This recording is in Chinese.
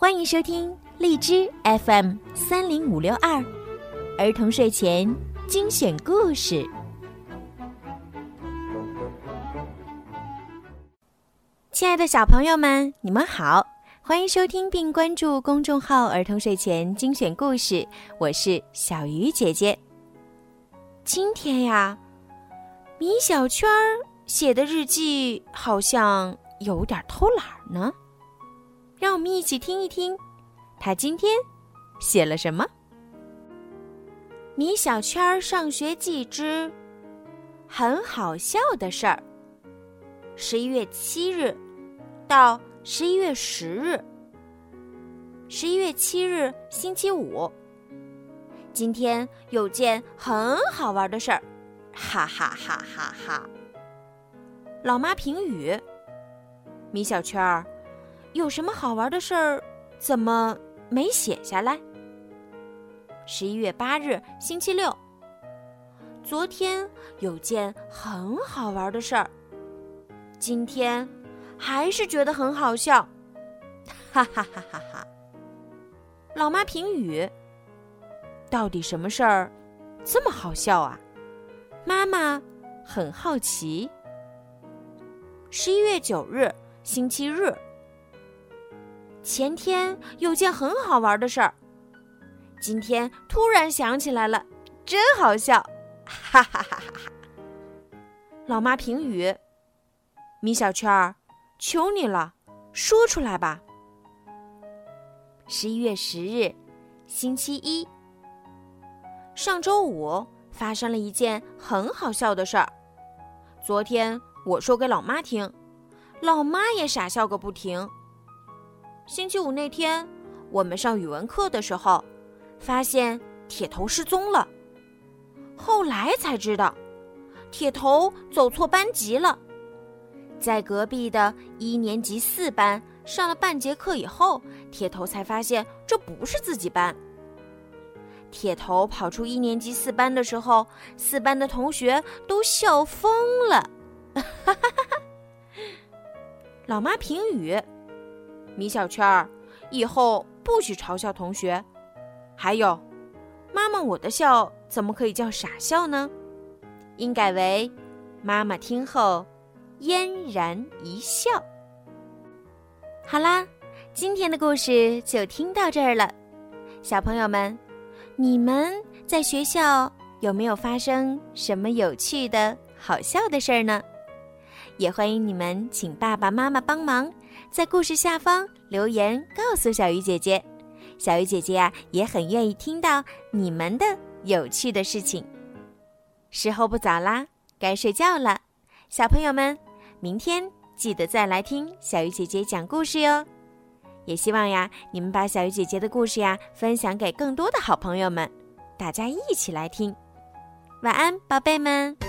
欢迎收听荔枝 FM 三零五六二儿童睡前精选故事。亲爱的小朋友们，你们好，欢迎收听并关注公众号“儿童睡前精选故事”，我是小鱼姐姐。今天呀，米小圈儿写的日记好像有点偷懒呢。让我们一起听一听，他今天写了什么？《米小圈上学记之很好笑的事儿》，十一月七日到十一月十日，十一月七日星期五。今天有件很好玩的事儿，哈哈哈哈哈！老妈评语：米小圈儿。有什么好玩的事儿？怎么没写下来？十一月八日，星期六。昨天有件很好玩的事儿，今天还是觉得很好笑，哈哈哈哈哈！老妈评语：到底什么事儿这么好笑啊？妈妈很好奇。十一月九日，星期日。前天有件很好玩的事儿，今天突然想起来了，真好笑，哈哈哈哈哈！老妈评语：米小圈儿，求你了，说出来吧。十一月十日，星期一。上周五发生了一件很好笑的事儿，昨天我说给老妈听，老妈也傻笑个不停。星期五那天，我们上语文课的时候，发现铁头失踪了。后来才知道，铁头走错班级了，在隔壁的一年级四班上了半节课以后，铁头才发现这不是自己班。铁头跑出一年级四班的时候，四班的同学都笑疯了。老妈评语。米小圈儿，以后不许嘲笑同学。还有，妈妈，我的笑怎么可以叫傻笑呢？应改为妈妈听后嫣然一笑。好啦，今天的故事就听到这儿了。小朋友们，你们在学校有没有发生什么有趣的好笑的事儿呢？也欢迎你们请爸爸妈妈帮忙。在故事下方留言告诉小鱼姐姐，小鱼姐姐呀也很愿意听到你们的有趣的事情。时候不早啦，该睡觉了，小朋友们，明天记得再来听小鱼姐姐讲故事哟。也希望呀，你们把小鱼姐姐的故事呀分享给更多的好朋友们，大家一起来听。晚安，宝贝们。